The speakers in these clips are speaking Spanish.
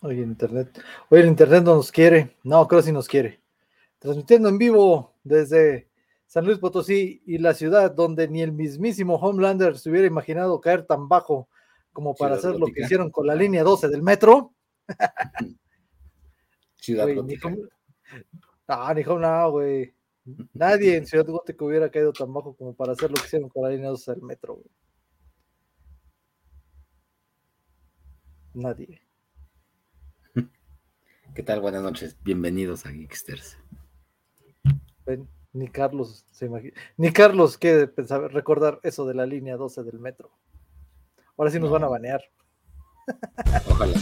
Oye, internet. Oye, el internet no nos quiere. No, creo que sí nos quiere. Transmitiendo en vivo desde San Luis Potosí y la ciudad donde ni el mismísimo Homelander se hubiera imaginado caer tan bajo como para hacer lo que hicieron con la línea 12 del metro. Ciudad Gótica. Ah, ni no, güey. Nadie en Ciudad Gótica hubiera caído tan bajo como para hacer lo que hicieron con la línea 12 del metro, güey. Nadie. ¿Qué tal? Buenas noches. Bienvenidos a Geeksters. ni Carlos se imagina. Ni Carlos quiere pensar, recordar eso de la línea 12 del metro. Ahora sí nos van a banear. Ojalá.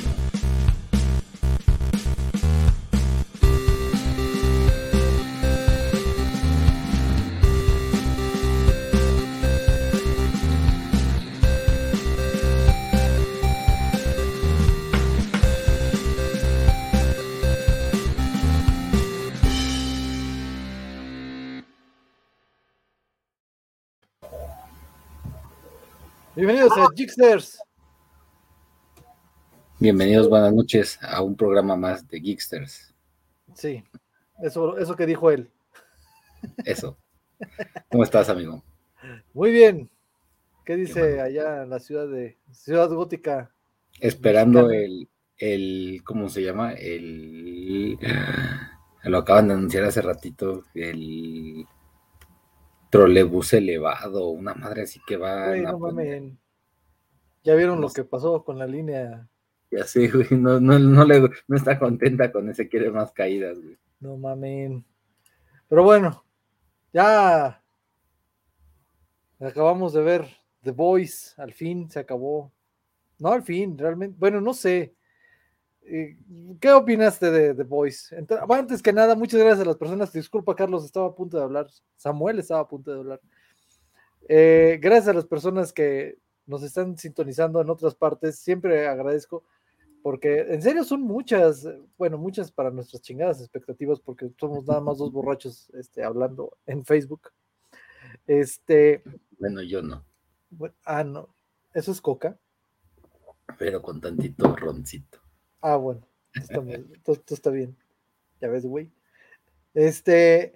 Bienvenidos a Geeksters. Bienvenidos, buenas noches a un programa más de Geeksters. Sí, eso, eso que dijo él. Eso. ¿Cómo estás, amigo? Muy bien. ¿Qué dice allá en la ciudad de Ciudad Gótica? Esperando el, el, ¿cómo se llama? El, lo acaban de anunciar hace ratito, el trolebús elevado, una madre así que va. Ya vieron lo que pasó con la línea. Ya sé, güey, no, no, no, le, no está contenta con ese, quiere más caídas, güey. No mames. Pero bueno, ya acabamos de ver The Voice, al fin se acabó. No, al fin, realmente, bueno, no sé. Eh, ¿Qué opinaste de The Voice? Antes que nada, muchas gracias a las personas. Disculpa, Carlos, estaba a punto de hablar. Samuel estaba a punto de hablar. Eh, gracias a las personas que nos están sintonizando en otras partes. Siempre agradezco porque en serio son muchas, bueno, muchas para nuestras chingadas expectativas, porque somos nada más dos borrachos este, hablando en Facebook. Este. Bueno, yo no. ah, no. Eso es coca. Pero con tantito roncito. Ah, bueno, todo, está bien. Ya ves, güey. Este,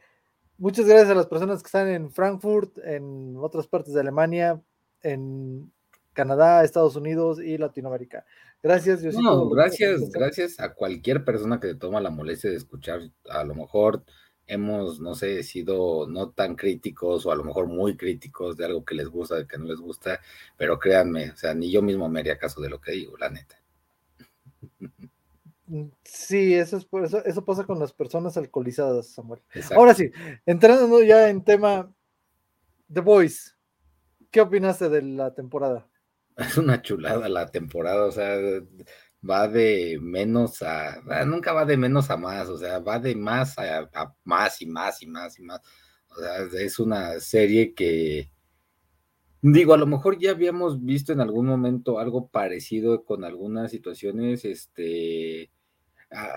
muchas gracias a las personas que están en Frankfurt, en otras partes de Alemania, en Canadá, Estados Unidos y Latinoamérica. Gracias, No, gracias, gracias a cualquier persona que toma la molestia de escuchar. A lo mejor hemos, no sé, sido no tan críticos o a lo mejor muy críticos de algo que les gusta, de que no les gusta, pero créanme, o sea, ni yo mismo me haría caso de lo que digo, la neta. Sí, eso es por eso, eso pasa con las personas alcoholizadas, Samuel. Ahora sí, entrando ya en tema The Voice, ¿qué opinaste de la temporada? Es una chulada la temporada, o sea, va de menos a, nunca va de menos a más, o sea, va de más a, a más y más y más y más. O sea, es una serie que, Digo, a lo mejor ya habíamos visto en algún momento algo parecido con algunas situaciones, este,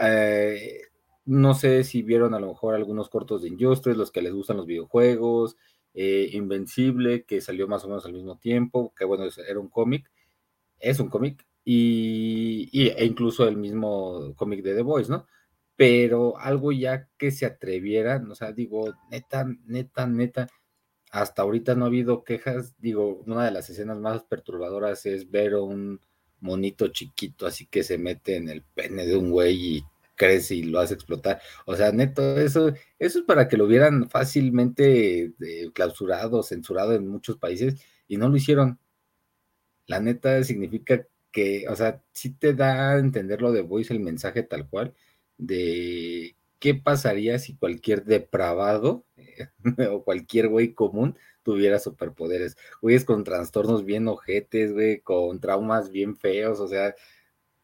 eh, no sé si vieron a lo mejor algunos cortos de Injustice, los que les gustan los videojuegos, eh, Invencible, que salió más o menos al mismo tiempo, que bueno, era un cómic, es un cómic, y, e incluso el mismo cómic de The Voice, ¿no? Pero algo ya que se atrevieran, o sea, digo, neta, neta, neta, hasta ahorita no ha habido quejas. Digo, una de las escenas más perturbadoras es ver un monito chiquito así que se mete en el pene de un güey y crece y lo hace explotar. O sea, neto, eso, eso es para que lo hubieran fácilmente eh, clausurado, censurado en muchos países y no lo hicieron. La neta significa que, o sea, sí te da a entender lo de Voice el mensaje tal cual de qué pasaría si cualquier depravado o cualquier güey común tuviera superpoderes. Güeyes con trastornos bien ojetes, güey, con traumas bien feos, o sea,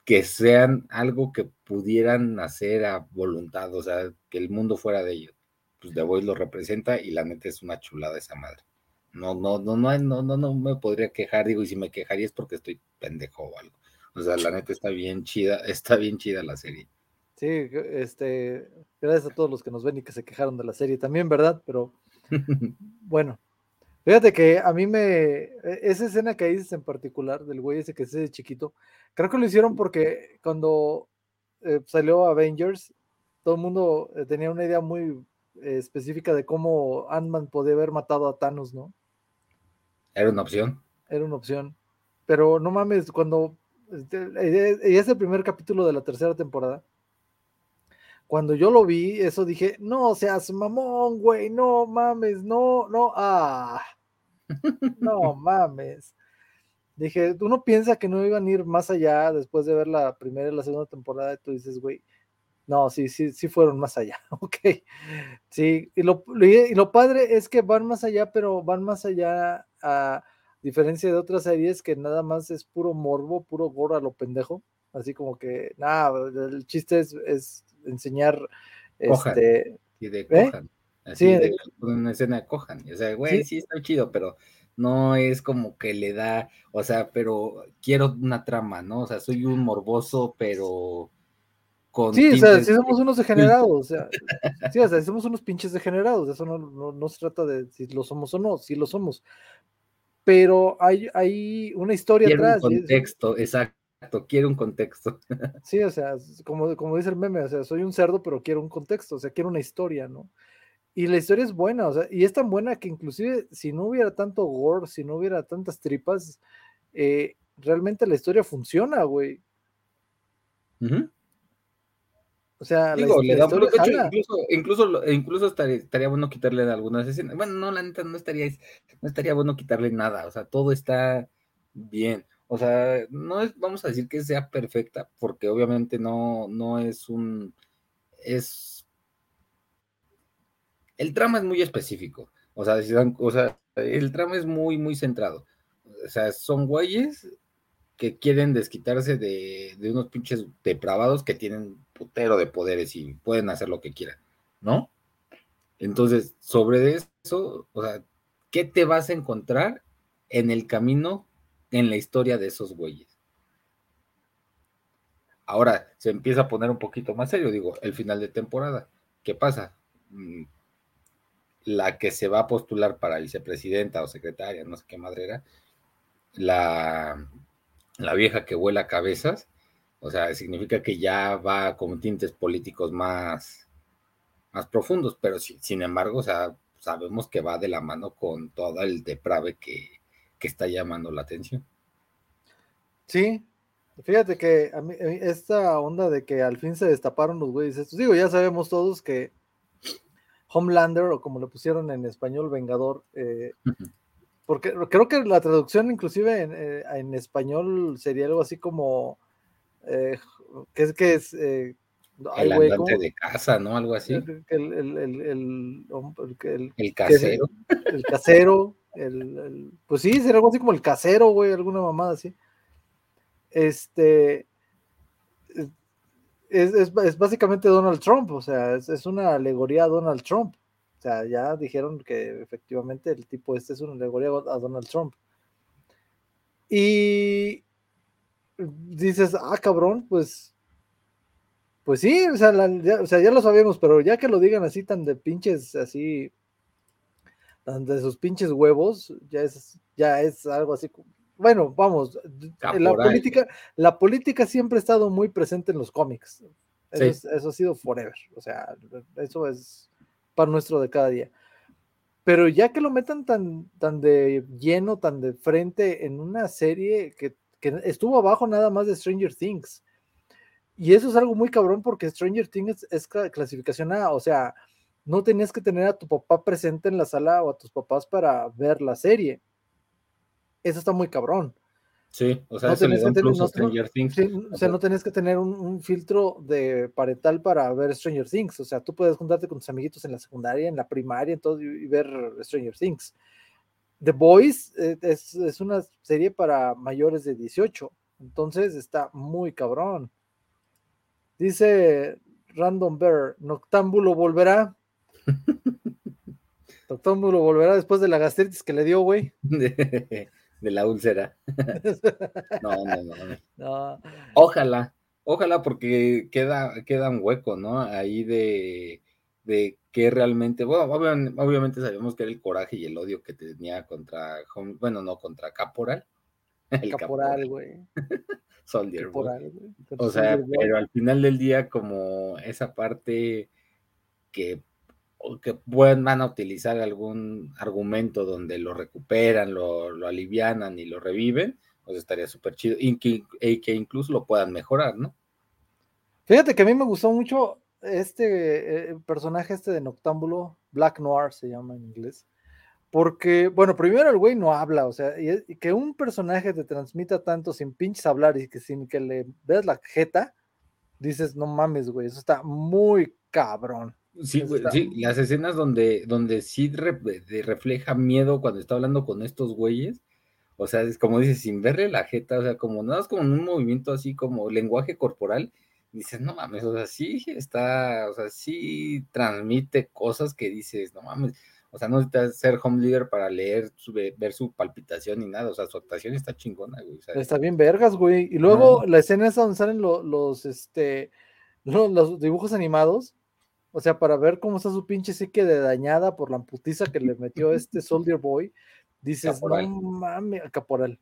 que sean algo que pudieran hacer a voluntad, o sea, que el mundo fuera de ellos. Pues The Voice lo representa y la neta es una chulada esa madre. No, no, no, no, no, no, no me podría quejar, digo, y si me quejaría es porque estoy pendejo o algo. O sea, la neta está bien chida, está bien chida la serie. Sí, este, gracias a todos los que nos ven y que se quejaron de la serie también, ¿verdad? Pero bueno, fíjate que a mí me, e, esa escena que dices en particular del güey ese que es ese chiquito, creo que lo hicieron porque cuando eh, salió Avengers, todo el mundo eh, tenía una idea muy eh, específica de cómo Ant-Man podía haber matado a Thanos, ¿no? Era una opción. Era una opción. Pero no mames, cuando. Este, y es el primer capítulo de la tercera temporada. Cuando yo lo vi, eso dije, no seas mamón, güey, no mames, no, no, ah, no mames. Dije, uno piensa que no iban a ir más allá después de ver la primera y la segunda temporada, y tú dices, güey, no, sí, sí, sí fueron más allá, ok. Sí, y lo, y lo padre es que van más allá, pero van más allá a diferencia de otras series que nada más es puro morbo, puro gore a lo pendejo. Así como que, nada, el chiste es, es enseñar este. Y de ¿eh? cojan. Así sí, de, una escena de cojan. O sea, güey, sí. está chido, pero no es como que le da, o sea, pero quiero una trama, ¿no? O sea, soy un morboso, pero con sí, o sea, si somos unos degenerados, o sea, sí, o sea, somos unos pinches degenerados, eso no, no, no, se trata de si lo somos o no, si lo somos, pero hay, hay una historia quiero atrás. Un contexto, exacto, quiero un contexto. Sí, o sea, como, como dice el meme, o sea, soy un cerdo, pero quiero un contexto, o sea, quiero una historia, ¿no? Y la historia es buena, o sea, y es tan buena que inclusive si no hubiera tanto gore, si no hubiera tantas tripas, eh, realmente la historia funciona, güey. O sea, Digo, le da incluso, incluso, incluso estaría, bueno quitarle algunas escenas. Bueno, no, la neta, no estaría, no estaría bueno quitarle nada. O sea, todo está bien. O sea, no es, vamos a decir que sea perfecta, porque obviamente no, no es un, es, el trama es muy específico. O sea, o sea, el trama es muy, muy centrado. O sea, son güeyes que quieren desquitarse de, de unos pinches depravados que tienen putero de poderes y pueden hacer lo que quieran, ¿no? Entonces, sobre eso, o sea, ¿qué te vas a encontrar en el camino, en la historia de esos güeyes? Ahora se empieza a poner un poquito más serio, digo, el final de temporada. ¿Qué pasa? Mm, la que se va a postular para vicepresidenta o secretaria, no sé qué madre era, la, la vieja que vuela cabezas, o sea, significa que ya va con tintes políticos más, más profundos, pero sin embargo, o sea, sabemos que va de la mano con todo el deprave que, que está llamando la atención. Sí, fíjate que a mí, esta onda de que al fin se destaparon los güeyes estos, digo, ya sabemos todos que Homelander, o como le pusieron en español, Vengador, eh, porque creo que la traducción inclusive en, eh, en español sería algo así como eh, que es que es eh, el andante de casa, ¿no? Algo así. El, el, el, el casero. el casero, el, pues sí, sería algo así como el casero, güey, alguna mamada así. Este es, es, es básicamente Donald Trump, o sea, es, es, una alegoría a Donald Trump. O sea, ya dijeron que efectivamente el tipo este es una alegoría a Donald Trump. Y dices, ah, cabrón, pues, pues sí, o sea, ya, lo sabemos, pero ya que lo digan así tan de pinches, así, de sus pinches huevos, ya es, ya es algo así. Bueno, vamos, la política, la política siempre ha estado muy presente en los cómics. Eso, eso ha sido forever. O sea, eso es para nuestro de cada día. Pero ya que lo metan tan, tan de lleno, tan de frente en una serie que que estuvo abajo nada más de Stranger Things. Y eso es algo muy cabrón porque Stranger Things es, clasificación A, o sea, no tenías que tener a tu papá presente en la sala o a tus papás para ver la serie. Eso está muy cabrón. Sí, o sea, no tenías que tener, Stranger Things. o sea, no tenías que tener un, filtro de parental para ver Stranger Things. O sea, tú puedes juntarte con tus amiguitos en la secundaria, en la primaria, en todo, y ver Stranger Things. The Boys eh, es, una serie para mayores de 18, entonces está muy cabrón. Dice Random Bear, Noctámbulo volverá. Noctámbulo volverá después de la gastritis que le dio, güey. De, la úlcera. no, no, no, no, Ojalá, ojalá porque queda, queda un hueco, ¿no? Ahí de de que realmente, bueno, obviamente, sabemos que era el coraje y el odio que tenía contra, bueno, no contra Caporal, El caporal, güey. Soldier Boy. O sea, pero al final del día, como esa parte que, que pueden, van a utilizar algún argumento donde lo recuperan, lo, lo alivianan y lo reviven, pues estaría súper chido. Y que, que, incluso lo puedan mejorar, ¿no? Fíjate que a mí me gustó mucho este eh, personaje este de Noctámbulo, Black Noir se llama en inglés porque, bueno, primero el güey no habla, o sea, y, que un personaje te transmita tanto sin pinches hablar y que sin que le veas la jeta, dices, no mames, güey, eso está muy cabrón. Sí, sí, las escenas donde, donde sí refleja miedo cuando está hablando con estos güeyes, o sea, es como dices, sin verle la jeta, o sea, como nada más como un movimiento así como lenguaje corporal, dices, no mames, o sea, sí está, o sea, sí transmite cosas que dices, no mames, o sea, no necesitas ser home leader para leer, ver su palpitación ni nada. O sea, su actuación está chingona, güey. está bien vergas, güey. Y luego la escena es donde salen los, este, los, dibujos animados. O sea, para ver cómo está su pinche psique de dañada por la putiza que le metió este Soldier Boy. Dices, no mames, caporal.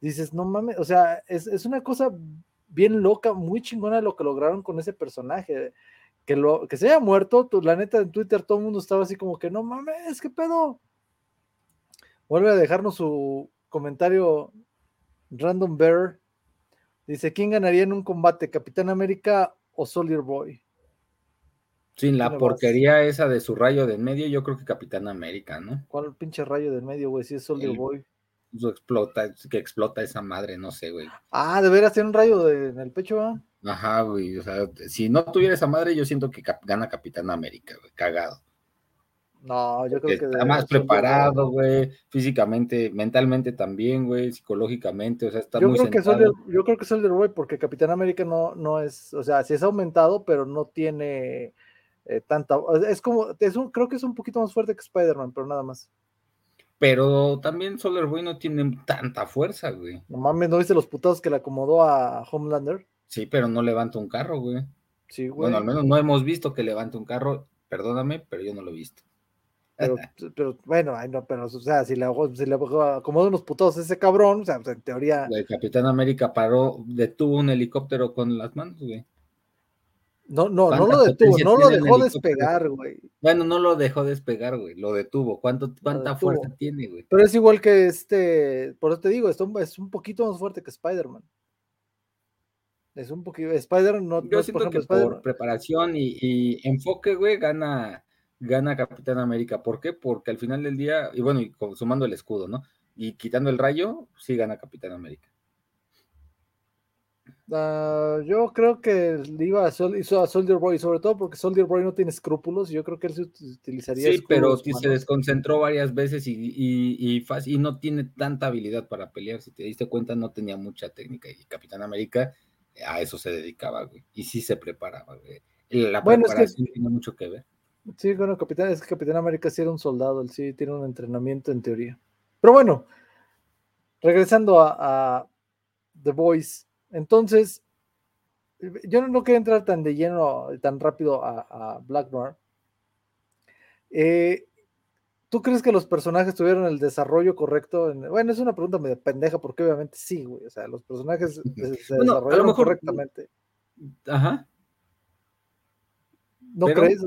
Dices, no mames. O sea, es, es una cosa bien loca, muy chingona lo que lograron con ese personaje que, lo, que se haya muerto, la neta en Twitter todo el mundo estaba así como que no mames, qué pedo. Vuelve a dejarnos su comentario Random Bear. Dice, ¿quién ganaría en un combate, Capitán América o Soldier Boy? Sin la porquería esa de su rayo de medio, yo creo que Capitán América, ¿no? ¿Cuál pinche rayo del medio, güey? Si es Soldier Boy. explota, que explota esa madre, no sé, güey. Ah, de veras tiene un rayo en el pecho, ¿ah? Ajá, güey. O sea, si no tuviera esa madre, yo siento que gana Capitán América, güey. Cagado. No, yo creo que. Está más preparado, güey. Físicamente, mentalmente también, güey. Psicológicamente, o sea, está yo muy creo que Yo creo que es el güey, porque Capitán América no, no es. O sea, sí es aumentado, pero no tiene eh, tanta. Es como. Es un, creo que es un poquito más fuerte que Spider-Man, pero nada más. Pero también Solar Boy no tiene tanta fuerza, güey. No mames, ¿no viste los putados que le acomodó a Homelander? Sí, pero no levanta un carro, güey. Sí, güey. Bueno, al menos no hemos visto que levante un carro, perdóname, pero yo no lo he visto. Pero, bueno, ay, no, pero, o sea, si le, si le acomoda unos putos a ese cabrón, o sea, pues, en teoría. El Capitán América paró, detuvo un helicóptero con las manos, güey. No, no, no lo detuvo, no lo dejó despegar, güey. Bueno, no lo dejó despegar, güey, lo detuvo. ¿Cuánto, ¿Cuánta fuerza tiene, güey? Pero es igual que este, por eso te digo, es un poquito más fuerte que Spider-Man. Es un poquito. Spider no. Yo siento que por preparación y, enfoque, güey, gana, gana Capitán América. ¿Por qué? Porque al final del día, y bueno, y sumando el escudo, ¿no? Y quitando el rayo, sí gana Capitán América. Ah, yo creo que iba a, hizo a Soldier Boy, sobre todo porque Soldier Boy no tiene escrúpulos, yo creo que él se utilizaría. Sí, pero se desconcentró varias veces y, y, y, no tiene tanta habilidad para pelear. Si te diste cuenta, no tenía mucha técnica. Y Capitán América a eso se dedicaba, güey. Y sí se preparaba, güey. La bueno, preparación es que, tiene mucho que ver. Sí, bueno, Capitán, es que Capitán América sí era un soldado, él sí tiene un entrenamiento en teoría. Pero bueno, regresando a, The Voice, entonces, yo no, quería entrar tan de lleno, tan rápido a, a Black Noir. Eh, ¿Tú crees que los personajes tuvieron el desarrollo correcto? Bueno, es una pregunta medio pendeja porque obviamente sí, güey. O sea, los personajes se desarrollaron correctamente. Ajá. ¿No crees?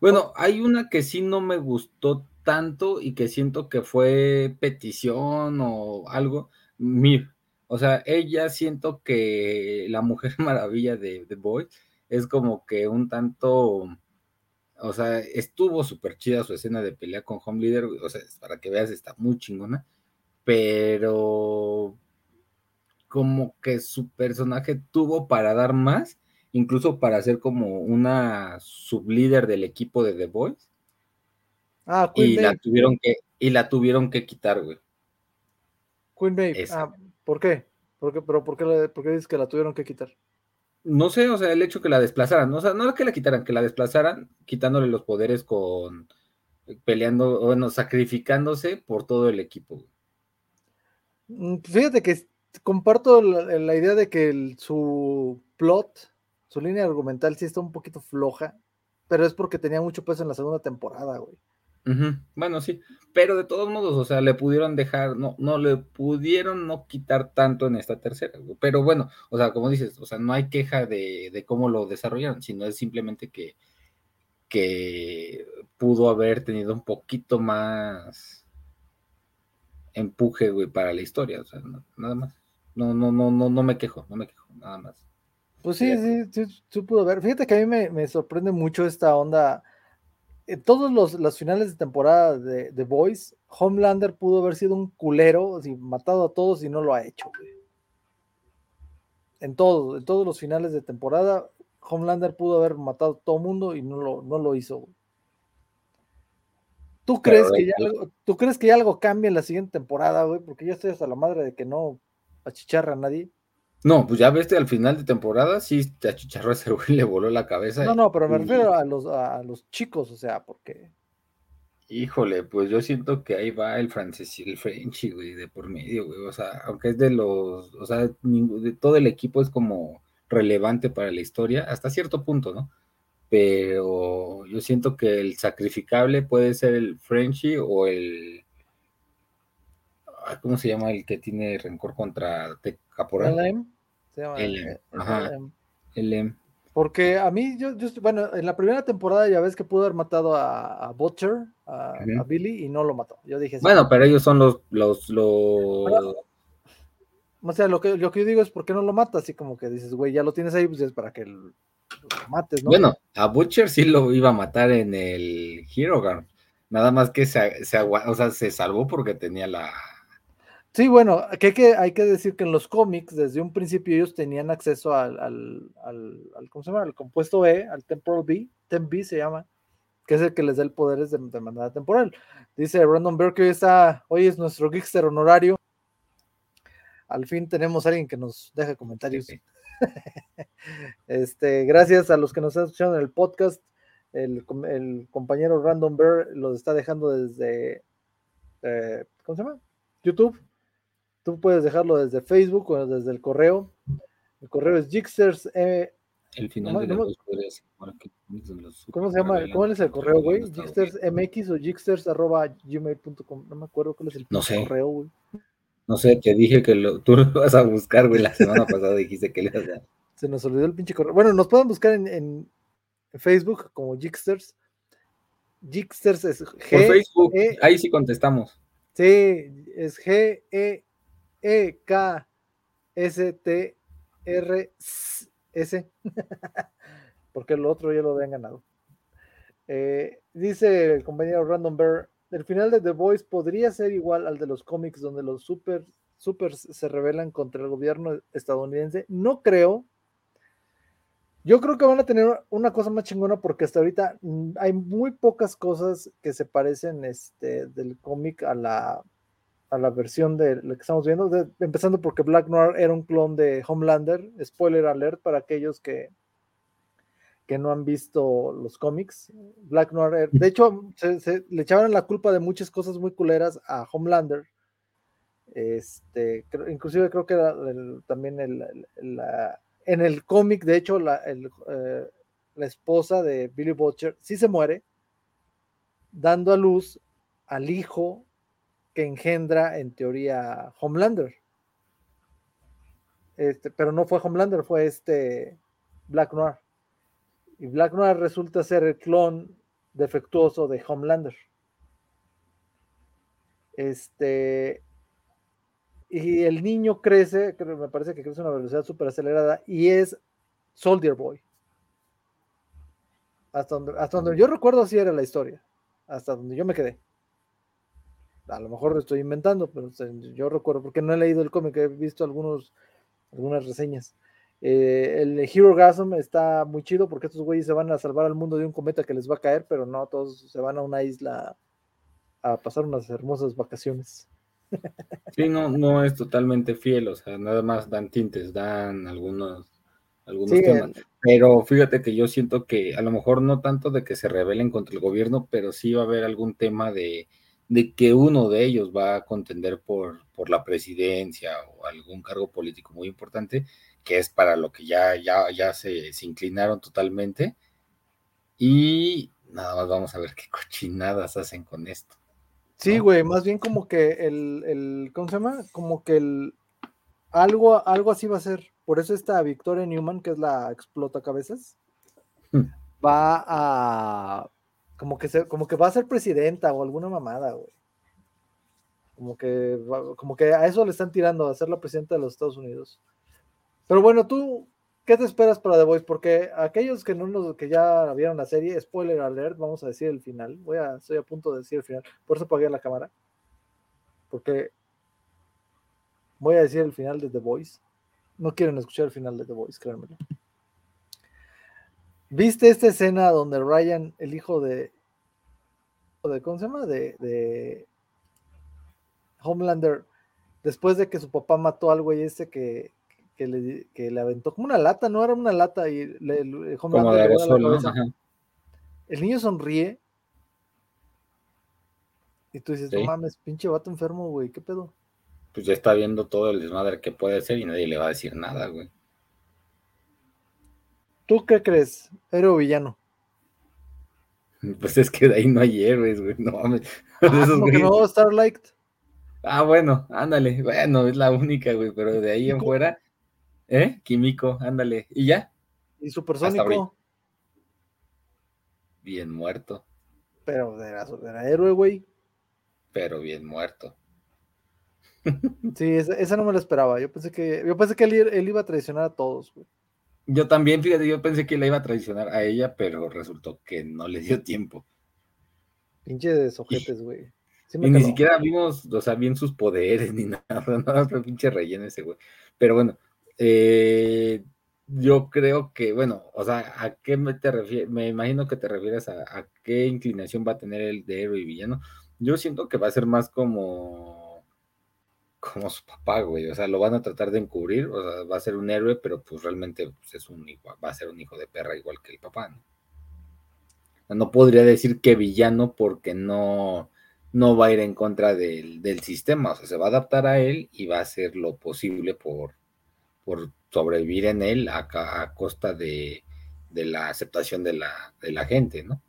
Bueno, hay una que sí no me gustó tanto y que siento que fue petición o algo. Mir. O sea, ella siento que la Mujer Maravilla de The Boy es como que un tanto o sea, estuvo súper chida su escena de pelea con Home Leader, o sea, para que veas, está muy chingona, pero como que su personaje tuvo para dar más, incluso para ser como una sublíder del equipo de The Boys. Ah, Queen y la tuvieron que y la tuvieron que quitar, güey. Queen Babe. Ah, ¿por qué? ¿Por qué? ¿Pero por qué, por qué dices que la tuvieron que quitar? no sé, o sea, el hecho que la desplazaran, o sea, no que la quitaran, que la desplazaran, quitándole los poderes con peleando, bueno, sacrificándose por todo el equipo. Mm, fíjate que comparto la, idea de que su plot, su línea argumental sí está un poquito floja, pero es porque tenía mucho peso en la segunda temporada, güey. Bueno, sí, pero de todos modos, o sea, le pudieron dejar, no, no le pudieron no quitar tanto en esta tercera, pero bueno, o sea, como dices, o sea, no hay queja de, de cómo lo desarrollaron, sino es simplemente que, que pudo haber tenido un poquito más empuje, güey, para la historia, o sea, nada más. No, no, no, no, no me quejo, no me quejo, nada más. Pues sí, sí, sí, pudo ver. Fíjate que a mí me, me sorprende mucho esta onda en todos los, los, finales de temporada de The Boys, Homelander pudo haber sido un culero, así, matado a todos y no lo ha hecho. En todos, en todos los finales de temporada, Homelander pudo haber matado a todo mundo y no lo, no lo hizo. ¿Tú crees, que ya algo, ¿Tú crees que ya algo cambia en la siguiente temporada, güey? Porque yo estoy hasta la madre de que no achicharra a nadie. No, pues ya viste al final de temporada, sí, te achicharró ese güey, le voló la cabeza. No, no, pero me refiero a los, a los chicos, o sea, porque. Híjole, pues yo siento que ahí va el francés y el Frenchy, güey, de por medio, güey. O sea, aunque es de los, o sea, de todo el equipo es como relevante para la historia, hasta cierto punto, ¿no? Pero yo siento que el sacrificable puede ser el Frenchy o el. ¿Cómo se llama el que tiene rencor contra Caporal? El M. Porque a mí, yo, yo, bueno, en la primera temporada ya ves que pudo haber matado a, Butcher, a, Billy, y no lo mató. Yo dije. Bueno, pero ellos son los. los, los... o sea, lo que, lo que yo digo es, ¿por qué no lo matas? Así como que dices, güey, ya lo tienes ahí, pues es para que lo, mates, ¿no? Bueno, a Butcher sí lo iba a matar en el Hero Nada más que se, se, o sea, se salvó porque tenía la, Sí, bueno, que, hay que decir que en los cómics, desde un principio ellos tenían acceso al, al, ¿cómo se llama? Al compuesto E, al Temporal B, Temp B se llama, que es el que les da el poder de, de manera temporal. Dice Random Bear que hoy está, hoy es nuestro Geekster honorario. Al fin tenemos a alguien que nos deje comentarios. este, gracias a los que nos están escuchando en el podcast. El, compañero Random Bear los está dejando desde, eh, ¿cómo se llama? YouTube. Tú puedes dejarlo desde Facebook o desde el correo. El correo es Jixters. Eh, el final de los ¿Cómo se llama? ¿Cómo es el correo, güey? Jixters MX o Jixters arroba gmail.com. No me acuerdo cuál es el no sé. correo, güey. No sé, te dije que lo, tú lo vas a buscar, güey. La semana pasada dijiste que le ibas a. Se nos olvidó el pinche correo. Bueno, nos pueden buscar en, en Facebook como Jixters. Jixters es G. Por Facebook, e ahí sí contestamos. Sí, es G E K S T R S porque el otro ya lo habían ganado. Eh, dice el compañero Random Bear, el final de The Voice podría ser igual al de los cómics donde los super, super se rebelan contra el gobierno estadounidense. No creo. Yo creo que van a tener una cosa más chingona porque hasta ahorita mm, hay muy pocas cosas que se parecen este, del cómic a la, a la versión de lo que estamos viendo, empezando porque Black Noir era un clon de Homelander, spoiler alert para aquellos que, que no han visto los cómics. Black Noir, de hecho, se, le echaban la culpa de muchas cosas muy culeras a Homelander. Este, inclusive creo que era también el, en el cómic, de hecho, la, eh, la esposa de Billy Butcher sí se muere, dando a luz al hijo que engendra en teoría Homelander. Este, pero no fue Homelander, fue este Black Noir. Y Black Noir resulta ser el clon defectuoso de Homelander. Este. Y el niño crece, me parece que crece a una velocidad súper acelerada, y es Soldier Boy. Hasta donde, hasta donde yo recuerdo así era la historia. Hasta donde yo me quedé a lo mejor lo estoy inventando, pero yo recuerdo, porque no he leído el cómic, he visto algunos, algunas reseñas. Eh, el Hero Gasm está muy chido porque estos güeyes se van a salvar al mundo de un cometa que les va a caer, pero no, todos se van a una isla a pasar unas hermosas vacaciones. Sí, no, no es totalmente fiel, o sea, nada más dan tintes, dan algunos, algunos temas. Pero fíjate que yo siento que a lo mejor no tanto de que se rebelen contra el gobierno, pero sí va a haber algún tema de, de que uno de ellos va a contender por, por la presidencia o algún cargo político muy importante, que es para lo que ya, ya, ya se, inclinaron totalmente. Y nada más vamos a ver qué cochinadas hacen con esto. Sí, güey, más bien como que el, el, ¿cómo se llama? Como que el, algo, algo así va a ser. Por eso esta Victoria Newman, que es la explota cabezas, hmm. va a, como que, se, como que va a ser presidenta o alguna mamada, güey. Como que, como que a eso le están tirando, a ser la presidenta de los Estados Unidos. Pero bueno, tú, ¿qué te esperas para The Voice? Porque aquellos que no nos, que ya vieron la serie, spoiler alert, vamos a decir el final. Voy a, estoy a punto de decir el final. Por eso apagué la cámara. Porque voy a decir el final de The Voice. No quieren escuchar el final de The Voice, créanmelo. ¿Viste esta escena donde Ryan, el hijo de, de ¿cómo se llama? de Homelander, después de que su papá mató al güey ese que, que, le, que le aventó como una lata, no era una lata, y le, Homelander le El niño sonríe. Y tú dices, no mames, pinche vato enfermo, güey, ¿qué pedo? Pues ya está viendo todo el desmadre que puede ser y nadie le va a decir nada, güey. ¿Tú qué crees? ¿Héroe o villano? Pues es que de ahí no hay héroes, güey. No mames. Ah, esos no, Starlight. Ah, bueno, ándale. Bueno, es la única, güey, pero de ahí en fuera, ¿eh? Químico, ándale. ¿Y ya? ¿Y supersónico? Bien muerto. Pero era, héroe, güey. Pero bien muerto. Sí, esa, no me la esperaba. Yo pensé que, yo pensé que él, iba a traicionar a todos, güey. Yo también, fíjate, yo pensé que le iba a traicionar a ella, pero resultó que no le dio tiempo. Pinche de sojetes, güey y ni siquiera vimos, o sea, bien sus poderes ni nada, nada, pero pinche relleno ese güey. Pero bueno, eh, yo creo que, bueno, o sea, ¿a qué me te refieres? Me imagino que te refieres a, qué inclinación va a tener el de héroe y villano. Yo siento que va a ser más como, como su papá, güey. O sea, lo van a tratar de encubrir, o sea, va a ser un héroe, pero pues realmente pues, es un va a ser un hijo de perra igual que el papá, ¿no? No podría decir que villano porque no, no va a ir en contra del, sistema, o sea, se va a adaptar a él y va a hacer lo posible por, por sobrevivir en él a, costa de, la aceptación de la, gente, ¿no?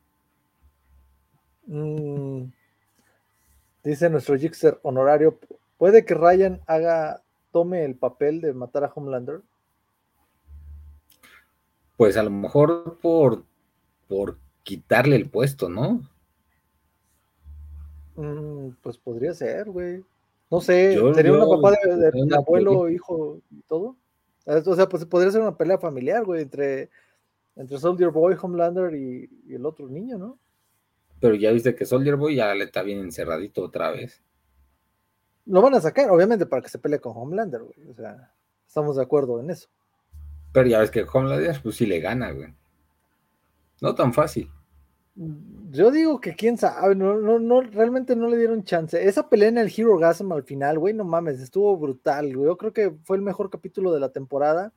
Mm. dice nuestro Jixer honorario, ¿puede que Ryan haga, tome el papel de matar a Homelander? Pues a lo mejor por, por quitarle el puesto, ¿no? Mm, pues podría ser, güey. No sé, sería una papá de, abuelo, hijo y todo. O sea, pues podría ser una pelea familiar, güey, entre, entre Soldier Boy, Homelander y, el otro niño, ¿no? Pero ya viste que Soldier Boy ya le está bien encerradito otra vez. Lo van a sacar, obviamente, para que se pelee con Homelander, güey. O sea, estamos de acuerdo en eso. Pero ya ves que Homelander, pues sí le gana, güey. No tan fácil. Yo digo que quién sabe, no, no, no, realmente no le dieron chance. Esa pelea en el Hero Gasm al final, güey, no mames, estuvo brutal, güey. Yo creo que fue el mejor capítulo de la temporada.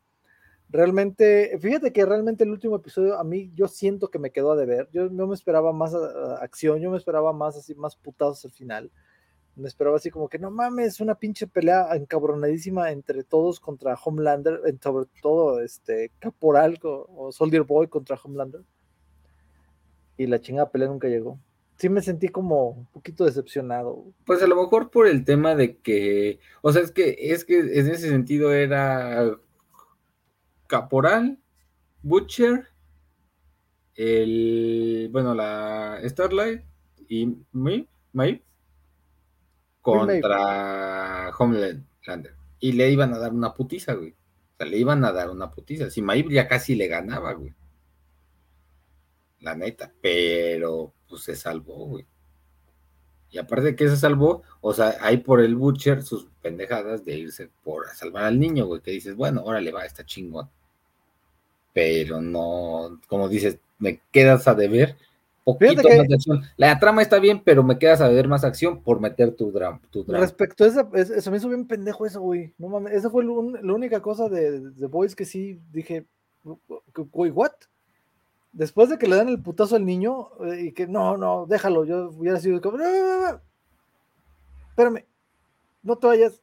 Realmente, fíjate que realmente el último episodio a mí yo siento que me quedó a deber. Yo no me esperaba más acción, yo me esperaba más así, más putados al final. Me esperaba así como que no mames, una pinche pelea encabronadísima entre todos contra Homelander, sobre todo este Caporal o Soldier Boy contra Homelander y la chingada pelea nunca llegó. Sí me sentí como un poquito decepcionado. Pues a lo mejor por el tema de que, o sea, es que es que en ese sentido era Caporal, Butcher, el, bueno, la Starlight y Maeve contra Homelander. Y le iban a dar una putiza, güey. O sea, le iban a dar una putiza. Si Maeve ya casi le ganaba, güey la neta, pero pues se salvó, güey. Y aparte de que se salvó, o sea, hay por el Butcher sus pendejadas de irse por a salvar al niño, güey, que dices, bueno, órale, va, está chingón. Pero no, como dices, me quedas a deber poquito más de acción. La trama está bien, pero me quedas a deber más acción por meter tu drama. Tu Respecto a esa, eso me hizo bien pendejo eso, güey. No mames, esa fue la única cosa de The Boys que sí dije, güey, ¿what? después de que le dan el putazo al niño eh, y que no, no, déjalo, yo hubiera sido como, espérame, no te vayas,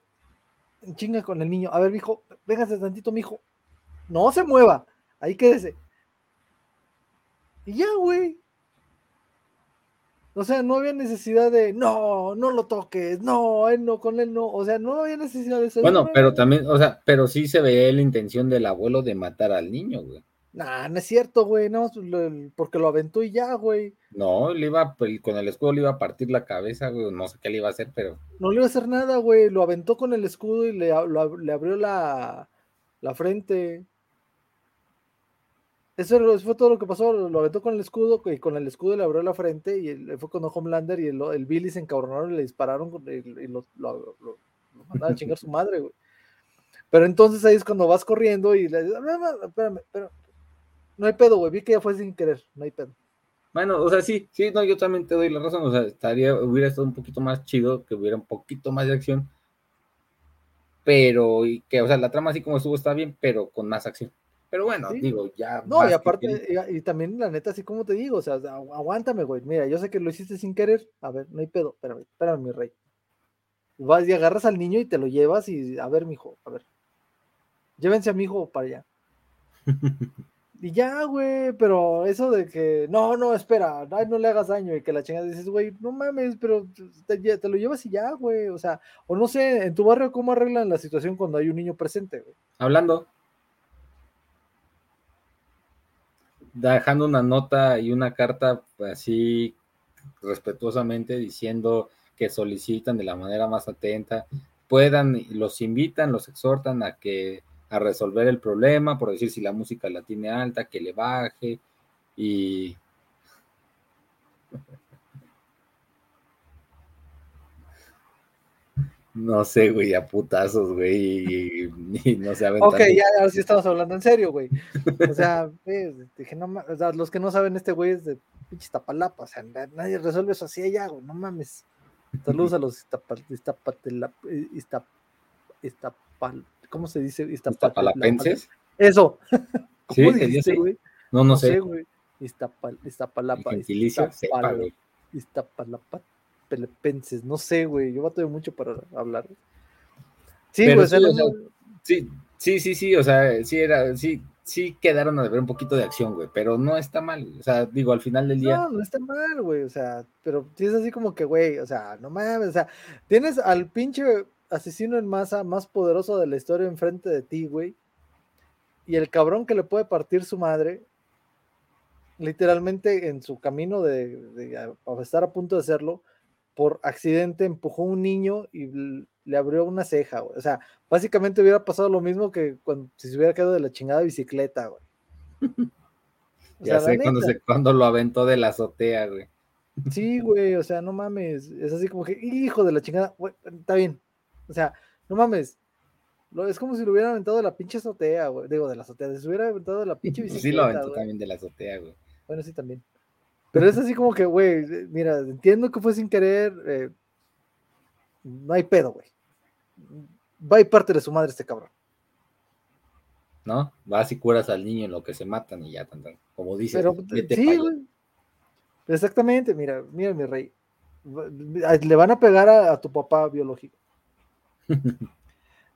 chinga con el niño, a ver, mijo, véngase tantito, mijo, no se mueva, ahí quédese. Y ya, güey. O sea, no había necesidad de, no, no lo toques, no, él no, con él no, o sea, no había necesidad de eso. Bueno, pero también, o sea, pero sí se veía la intención del abuelo de matar al niño, güey. Nah, no es cierto, güey, no, porque lo aventó y ya, güey. No, le iba, con el escudo le iba a partir la cabeza, güey, no sé qué le iba a hacer, pero. No le iba a hacer nada, güey, lo aventó con el escudo y le, le abrió la, la frente. Eso fue todo lo que pasó, lo aventó con el escudo y con el escudo le abrió la frente y fue con Homelander y el, Billy se encabronaron y le dispararon y, lo, mandaron a chingar su madre, güey. Pero entonces ahí es cuando vas corriendo y le dices, espérame, espérame, no hay pedo, güey, vi que ya fue sin querer, no hay pedo. Bueno, o sea, sí, sí, no, yo también te doy la razón, o sea, estaría, hubiera estado un poquito más chido, que hubiera un poquito más de acción, pero, y que, o sea, la trama así como estuvo está bien, pero con más acción. Pero bueno, digo, ya. No, y aparte, y, también la neta, así como te digo, o sea, aguántame, güey. Mira, yo sé que lo hiciste sin querer. A ver, no hay pedo. Espérame, espérame, mi rey. Vas y agarras al niño y te lo llevas y, a ver, mi hijo, a ver. Llévense a mi hijo para allá. y ya, güey, pero eso de que, no, no, espera, no le hagas daño y que la chingada dices, güey, no mames, pero te, te, lo llevas y ya, güey, o sea, o no sé, en tu barrio, ¿cómo arreglan la situación cuando hay un niño presente, güey? Hablando. Dejando una nota y una carta así respetuosamente diciendo que solicitan de la manera más atenta, puedan, los invitan, los exhortan a que a resolver el problema, por decir si la música la tiene alta, que le baje y No sé, güey, a putazos, güey, y, no se Ok, ya, ahora sí estamos hablando en serio, güey. O sea, dije, no o sea, los que no saben, este güey es de pinche Iztapalapa, o sea, nadie resuelve eso así allá, güey, no mames. Saludos a los Iztapal, ¿cómo se dice? Iztapalapenses. Eso. ¿Cómo sí, dice, güey? No, no, sé. güey. Iztapal, Iztapalapa. Iztapalapa pelepenses, no sé, güey, yo batallo mucho para hablar. Sí, güey, sí, sí, sí, sí, o sea, sí era, sí, sí quedaron a ver un poquito de acción, güey, pero no está mal, o sea, digo, al final del día. No, no está mal, güey, o sea, pero sí es así como que, güey, o sea, no mames, o sea, tienes al pinche asesino en masa más poderoso de la historia enfrente de ti, güey, y el cabrón que le puede partir su madre, literalmente en su camino de, de estar a punto de hacerlo, por accidente empujó a un niño y le abrió una ceja, güey. O sea, básicamente hubiera pasado lo mismo que cuando, si se hubiera quedado de la chingada bicicleta, güey. ya sé cuando, se, cuando lo aventó de la azotea, güey. Sí, güey, o sea, no mames. Es así como que, hijo de la chingada, güey, está bien. O sea, no mames. es como si lo hubiera aventado de la pinche azotea, güey. Digo, de la azotea. Si se hubiera aventado de la pinche bicicleta. sí, lo aventó también de la azotea, güey. Bueno, sí, también. Pero es así como que, güey, mira, entiendo que fue sin querer. Eh, no hay pedo, güey. Va y parte de su madre este cabrón. ¿No? Vas y curas al niño en lo que se matan y ya, tan, como dice. Pero, sí, güey. Exactamente, mira, mira, mi rey. Le van a pegar a, tu papá biológico.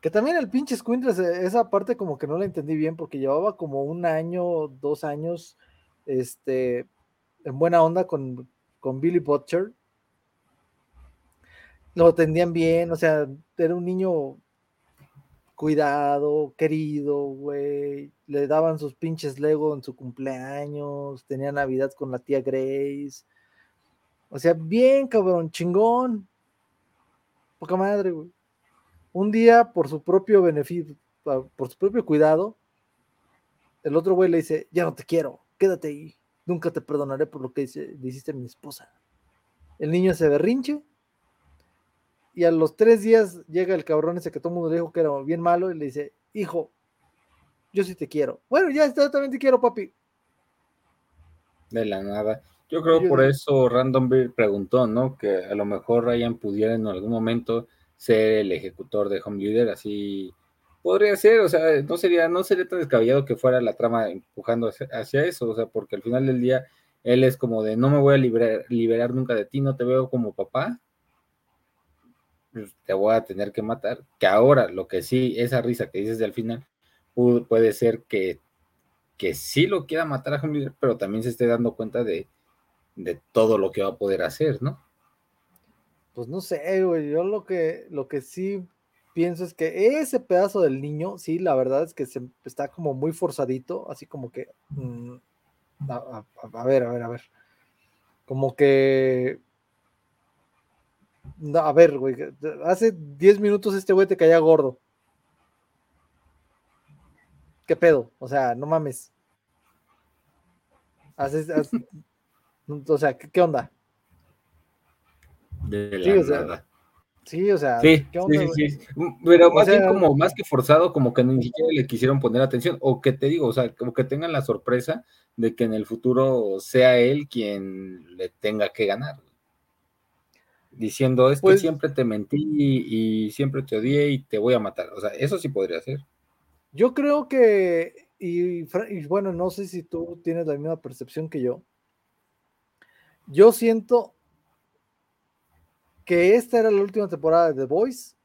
que también el pinche Squintres, esa parte como que no la entendí bien porque llevaba como un año, dos años, este, en buena onda con, Billy Butcher. Lo atendían bien, o sea, era un niño cuidado, querido, güey. Le daban sus pinches Lego en su cumpleaños, tenía Navidad con la tía Grace. O sea, bien, cabrón, chingón. Poca madre, güey. Un día, por su propio beneficio, por su propio cuidado, el otro güey le dice, ya no te quiero, quédate ahí. Nunca te perdonaré por lo que dice, hiciste a mi esposa. El niño se berrinche y a los tres días llega el cabrón ese que todo el mundo le dijo que era bien malo y le dice, hijo, yo sí te quiero. Bueno, ya está, también te quiero, papi. De la nada. Yo creo por eso Random Beer preguntó, ¿no? Que a lo mejor Ryan pudiera en algún momento ser el ejecutor de Home Leader, así Podría ser, o sea, no sería, no sería tan descabellado que fuera la trama empujando hacia, eso, o sea, porque al final del día él es como de no me voy a liberar, nunca de ti, no te veo como papá, pues, te voy a tener que matar. Que ahora, lo que sí, esa risa que dices al final, puede ser que, que sí lo quiera matar a Homelander, pero también se esté dando cuenta de, de todo lo que va a poder hacer, ¿no? Pues no sé, güey, yo lo que, lo que sí pienso es que ese pedazo del niño, sí, la verdad es que se, está como muy forzadito, así como que, mm, a, a, ver, a ver, a ver, como que, a ver, güey, hace 10 minutos este güey te caía gordo. ¿Qué pedo? O sea, no mames. Haces, o sea, ¿qué, onda? De la sí, o sea, Sí, o sea, sí, sí, sí, Pero más bien como más que forzado, como que ni siquiera le quisieron poner atención, o que te digo, o sea, como que tengan la sorpresa de que en el futuro sea él quien le tenga que ganar. Diciendo, es que pues siempre te mentí y, y, siempre te odié y te voy a matar. O sea, eso sí podría ser. Yo creo que, y, bueno, no sé si tú tienes la misma percepción que yo. Yo siento que esta era la última temporada de The Voice.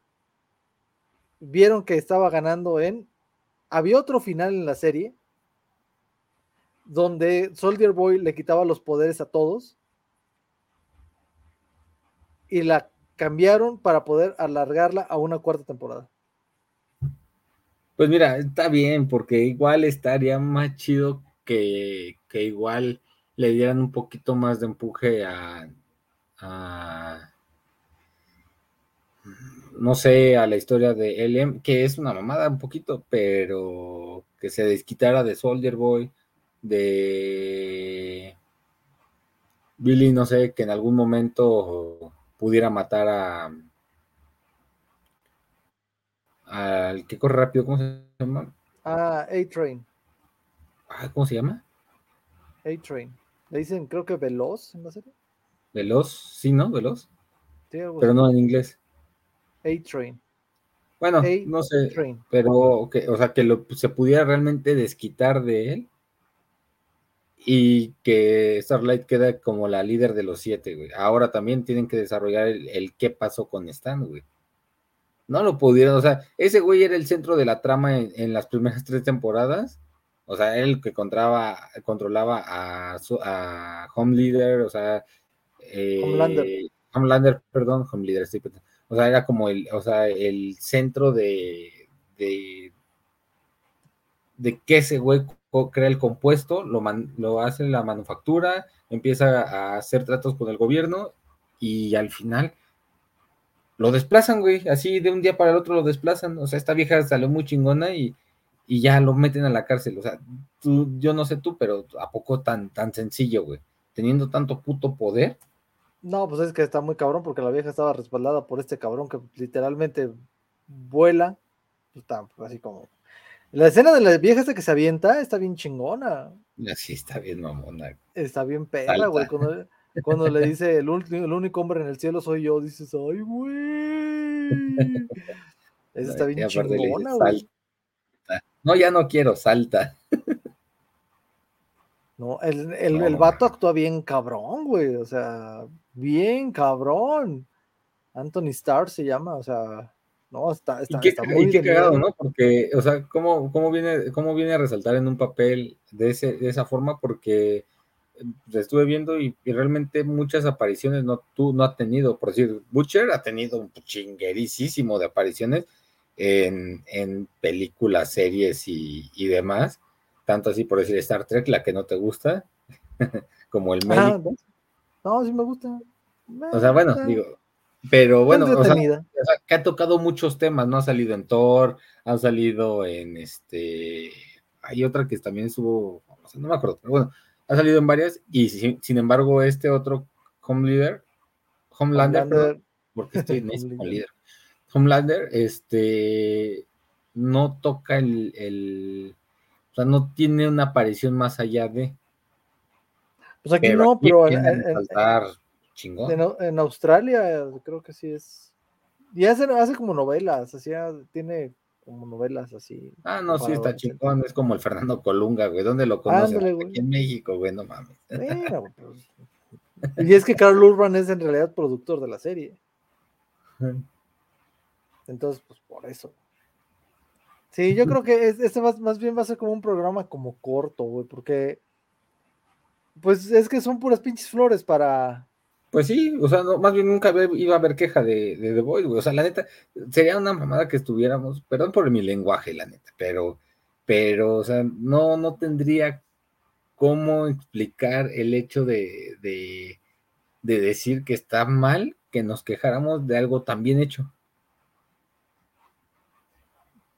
Vieron que estaba ganando en. Había otro final en la serie donde Soldier Boy le quitaba los poderes a todos y la cambiaron para poder alargarla a una cuarta temporada. Pues mira, está bien, porque igual estaría más chido que, igual le dieran un poquito más de empuje a, no sé, a la historia de LM, que es una mamada un poquito, pero que se desquitara de Soldier Boy, de Billy, no sé, que en algún momento pudiera matar a, al que corre rápido, ¿cómo se llama? Ah, A-Train. Ah, ¿Cómo se llama? A-Train. Le dicen, creo que Veloz en la serie. Veloz, sí, ¿no? Veloz. pero no en inglés. A-Train. Bueno, no sé, pero que, o sea, que lo, se pudiera realmente desquitar de él y que Starlight queda como la líder de los siete, güey. Ahora también tienen que desarrollar el, el qué pasó con Stan, güey no lo pudieron, o sea, ese güey era el centro de la trama en, las primeras tres temporadas, o sea, él que controlaba, controlaba a, a Home Leader, o sea, eh, Homelander. Homelander, perdón, Home Leader, sí, o sea, era como el, o sea, el centro de, de, de que ese güey crea el compuesto, lo, lo hace la manufactura, empieza a hacer tratos con el gobierno y al final lo desplazan, güey, así de un día para el otro lo desplazan, o sea, esta vieja salió muy chingona y, ya lo meten a la cárcel, o sea, tú, yo no sé tú, pero ¿a poco tan, tan sencillo, güey? Teniendo tanto puto poder. No, pues es que está muy cabrón porque la vieja estaba respaldada por este cabrón que literalmente vuela, pues está así como... La escena de la vieja esta que se avienta está bien chingona. Así está bien mamona. Está bien pela, güey. Cuando, cuando le dice el, el único hombre en el cielo soy yo, dices, ay, güey. Esa está bien chingona, güey. No, ya no quiero, salta. No, el, el, el, vato actúa bien cabrón, güey. O sea, bien cabrón. Anthony Starr se llama, o sea, no, está, está, está muy qué cagado, ¿no? Porque, o sea, ¿cómo, cómo, viene, ¿cómo viene a resaltar en un papel de, ese, de esa forma? Porque estuve viendo y, realmente muchas apariciones no, tú no ha tenido, por decir, Butcher ha tenido un chinguerísimo de apariciones en, películas, series y, demás, tanto así por decir Star Trek, la que no te gusta, como el médico. No, sí me gusta. O sea, bueno, digo, pero bueno, o sea, que ha tocado muchos temas, ¿no? Ha salido en Thor, ha salido en este, hay otra que también estuvo, no me acuerdo, pero bueno, ha salido en varias y sin, embargo este otro Homelander, Homelander, porque estoy en ese líder. Homelander, este, no toca el, el, o sea, no tiene una aparición más allá de. Pues aquí no, pero en, en, Australia creo que sí es. Y hace, hace como novelas, hacía, tiene como novelas así. Ah, no, sí, está chingón, es como el Fernando Colunga, güey, ¿dónde lo conoces? Aquí en México, güey, no mames. Pues, y es que Carl Urban es en realidad productor de la serie. Entonces, pues por eso. Sí, yo creo que este más, más bien va a ser como un programa como corto, güey, porque Pues es que son puras pinches flores para. Pues sí, o sea, no, más bien nunca iba a haber queja de, de The Voice, güey. O sea, la neta, sería una mamada que estuviéramos, perdón por mi lenguaje, la neta, pero, pero, o sea, no, no tendría cómo explicar el hecho de, de, de decir que está mal que nos quejáramos de algo tan bien hecho.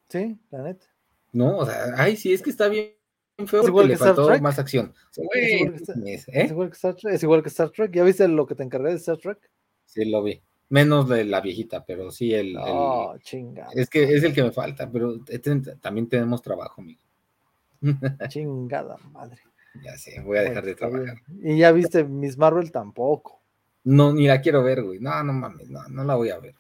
Sí, la neta. No, o sea, ay, sí, es que está bien feo es igual que le faltó más acción. ¿Es, igual que Star, Trek. ¿Ya viste lo que te encargué de Star Trek? Sí, lo vi. Menos de la viejita, pero sí el. Oh. Es que es el que me falta, pero también tenemos trabajo, amigo. Chingada madre. Ya sé, voy a dejar de trabajar. Y ya viste Miss Marvel tampoco. No, ni la quiero ver, güey. No, no mames, no, no la voy a ver.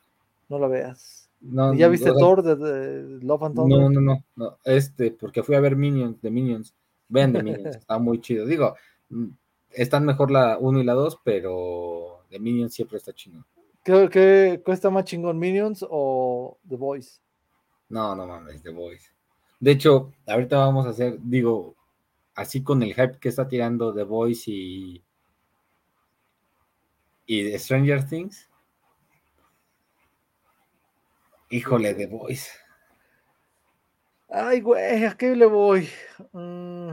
No la veas. ¿Ya viste Thor de, Love and Thunder? No, no, no, este, porque fui a ver Minions, de Minions. Vean de Minions, está muy chido. Digo, mm, están mejor la 1 y la 2, pero de Minions siempre está chingón. ¿Qué, qué cuesta más chingón, Minions o The Voice? No, no mames, The Voice. De hecho, ahorita vamos a hacer, digo, así con el hype que está tirando The Voice y, y Stranger Things, Híjole, de Voice. Ay, güey, ¿a qué le voy? Mm,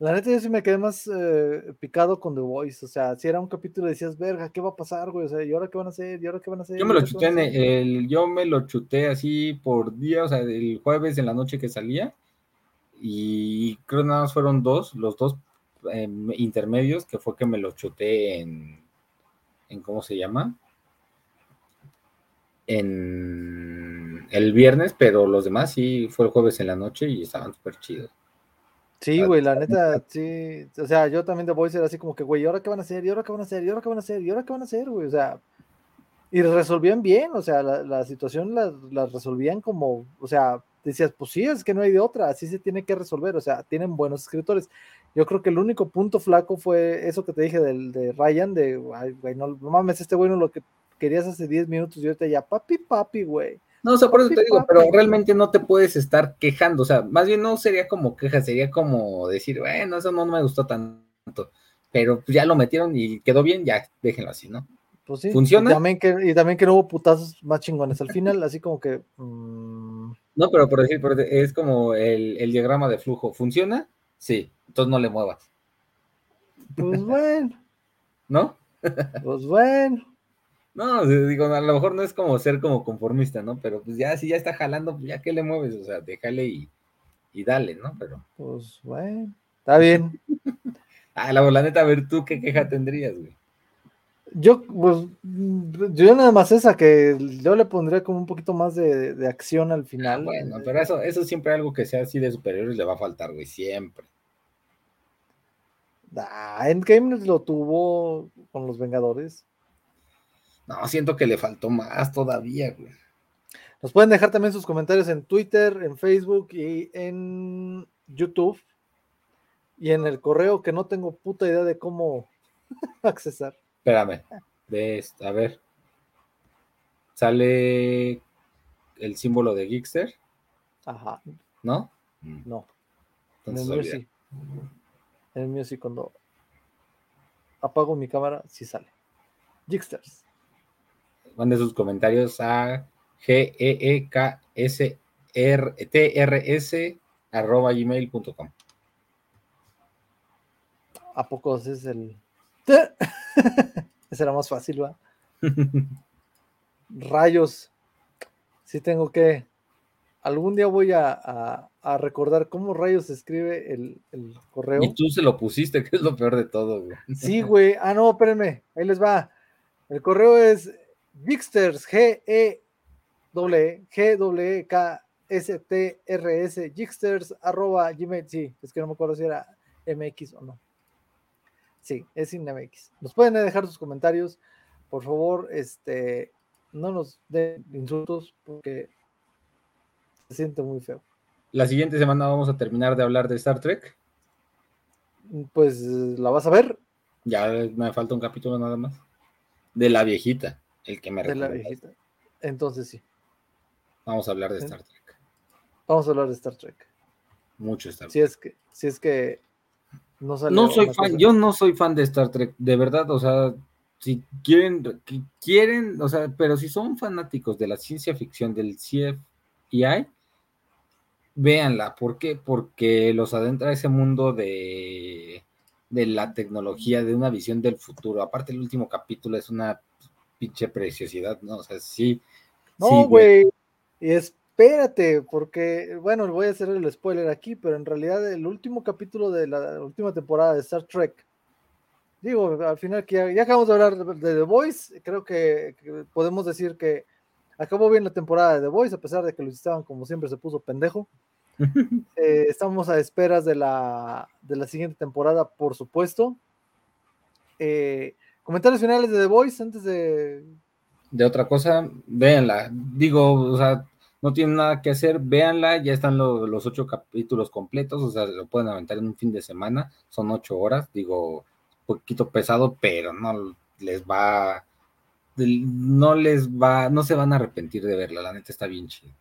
la neta, yo sí me quedé más eh, picado con The Voice. O sea, si era un capítulo decías, verga, ¿qué va a pasar, güey? O sea, ¿y ahora qué van a hacer? ¿Y ahora qué van a hacer? Yo me lo chuté, en el, yo me lo chuté así por día, o sea, el jueves en la noche que salía. Y creo que nada más fueron dos, los dos em, intermedios, que fue que me lo chuté en, en ¿cómo se llama? En el viernes, pero los demás sí fue el jueves en la noche y estaban súper chidos. Sí, güey, la neta, sí. O sea, yo también de Voice era así como que, güey, ¿y ahora qué van a hacer? ¿Y ahora qué van a hacer? ¿Y ahora qué van a hacer? ¿Y ahora qué van a hacer, güey? O sea, y resolvían bien, o sea, la, situación la, resolvían como, o sea, decías, pues sí, es que no hay de otra, así se tiene que resolver, o sea, tienen buenos escritores. Yo creo que el único punto flaco fue eso que te dije del, de Ryan, de, ay, güey, no, no mames, este güey no lo que querías hace 10 minutos y ahorita ya, papi, papi, güey. No, o sea, por eso te digo, pero realmente no te puedes estar quejando, o sea, más bien no sería como queja, sería como decir, bueno, eso no me gustó tanto, pero ya lo metieron y quedó bien, ya déjenlo así, ¿no? Pues sí. ¿Funciona? Y también, que, y también que no hubo putazos más chingones. Al final, así como que. Mm. No, pero por decir, es como el, el, diagrama de flujo. ¿Funciona? Sí. Entonces no le muevas. Pues bueno. ¿No? pues bueno. No, digo, a lo mejor no es como ser como conformista, ¿no? Pero pues ya, si ya está jalando, pues ya que le mueves, o sea, déjale y, y dale, ¿no? Pero. Pues bueno, está bien. ah, la, la neta, a ver, tú qué queja tendrías, güey. Yo, pues, yo nada más esa, que yo le pondría como un poquito más de, acción al final. Ah, bueno, pero eso, eso siempre algo que sea así de superiores le va a faltar, güey, siempre. Ah, Endgame lo tuvo con los Vengadores. No, siento que le faltó más todavía, güey. Nos pueden dejar también sus comentarios en Twitter, en Facebook y en YouTube. Y en el correo que no tengo puta idea de cómo accesar. Espérame. De a ver. Sale el símbolo de Geekster. Ajá. ¿No? No. en el mío sí. En el mío sí, cuando apago mi cámara, sí sale. Geeksters mande sus comentarios a g e e k s r t r s arroba gmail.com. ¿A poco es el? Ese era más fácil, ¿va? Rayos. Sí tengo que. Algún día voy a, recordar cómo rayos se escribe el, el, correo. Y tú se lo pusiste, que es lo peor de todo, güey. Sí, güey. Ah, no, espérenme. Ahí les va. El correo es Gixters, G-E, G, W, K, S, T, R, S, Gixters, arroba Gmail. Sí, es que no me acuerdo si era MX o no. Sí, es sin MX. Nos pueden dejar sus comentarios. Por favor, este, no nos den insultos porque se siente muy feo. La siguiente semana vamos a terminar de hablar de Star Trek. Pues la vas a ver. Ya me falta un capítulo nada más. De la viejita. El que me la Entonces sí. Vamos a hablar de Star Trek. Vamos a hablar de Star Trek. Mucho Star Trek. Si es que, si es que No, soy fan, yo no soy fan de Star Trek, de verdad, o sea, si quieren, quieren, o sea, pero si son fanáticos de la ciencia ficción del CFI, véanla. ¿Por qué? Porque los adentra ese mundo de, de la tecnología, de una visión del futuro. Aparte, el último capítulo es una pinche preciosidad, ¿no? O sea, sí. No, güey. y espérate, porque, bueno, voy a hacer el spoiler aquí, pero en realidad el último capítulo de la última temporada de Star Trek, digo, al final que ya, acabamos de hablar de, The Voice, creo que, podemos decir que acabó bien la temporada de The Voice, a pesar de que Luis Esteban, como siempre, se puso pendejo. Eh, estamos a esperas de la, de la siguiente temporada, por supuesto. Eh, comentarios finales de The Voice antes de. De otra cosa, véanla. Digo, o sea, no tienen nada que hacer, véanla, ya están los ocho capítulos completos, o sea, lo pueden aventar en un fin de semana, son ocho horas, digo, poquito pesado, pero no les va, no les va, no se van a arrepentir de verla, la neta está bien chido.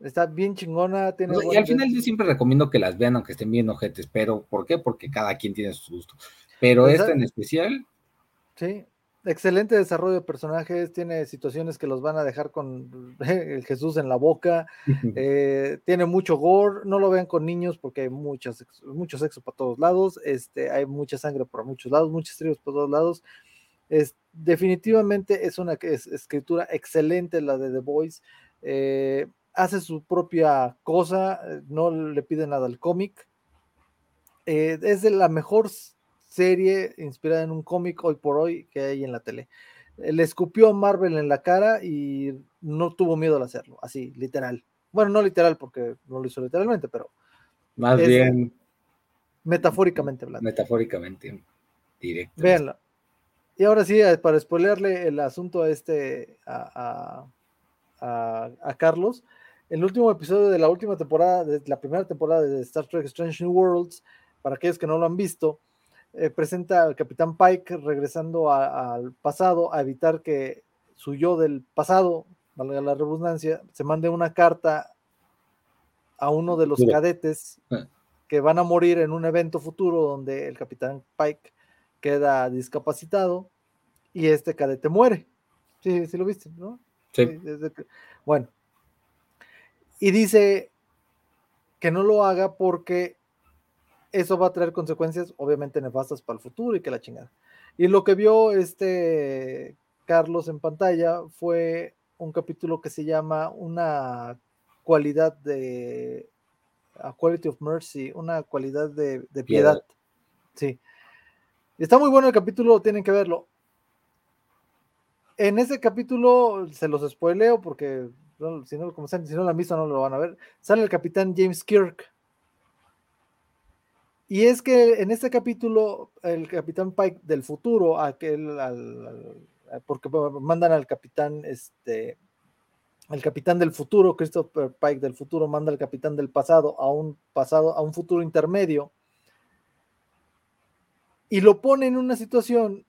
Está bien chingona. Tiene y al final yo siempre recomiendo que las vean aunque estén bien ojetes, pero ¿por qué? Porque cada quien tiene su gusto. Pero pues, esta en especial. Sí, excelente desarrollo de personajes, tiene situaciones que los van a dejar con el Jesús en la boca, eh, tiene mucho gore, no lo vean con niños porque hay muchos, mucho sexo para todos lados, este, hay mucha sangre por muchos lados, muchos tríos por todos lados. Es, definitivamente es una escritura excelente la de The Voice. Eh, hace su propia cosa, no le pide nada al cómic. Eh, es de la mejor serie inspirada en un cómic hoy por hoy que hay en la tele. Eh, le escupió a Marvel en la cara y no tuvo miedo al hacerlo, así, literal. Bueno, no literal porque no lo hizo literalmente, pero... Más bien... Metafóricamente hablando. Metafóricamente, directo. Véanla. Y ahora sí, para spoilearle el asunto a este, a, a Carlos, el último episodio de la última temporada, de la primera temporada de Star Trek Strange New Worlds, para aquellos que no lo han visto, eh, presenta al Capitán Pike regresando al pasado a evitar que su yo del pasado, valga la redundancia, se mande una carta a uno de los cadetes ah. que van a morir en un evento futuro donde el Capitán Pike queda discapacitado y este cadete muere. Sí, sí lo viste, ¿no? Sí. bueno, y dice que no lo haga porque eso va a traer consecuencias obviamente nefastas para el futuro y que la chingada. Y lo que vio este Carlos en pantalla fue un capítulo que se llama una cualidad de a quality of mercy, una cualidad de, piedad. piedad. Sí. Está muy bueno el capítulo, tienen que verlo. En ese capítulo se los spoileo porque si no, como si no lo han visto, no lo van a ver. Sale el capitán James Kirk. Y es que en este capítulo, el capitán Pike del futuro, aquel, porque mandan al capitán, este, el capitán del futuro, Christopher Pike del futuro, manda al capitán del pasado a un pasado, a un futuro intermedio. Y lo pone en una situación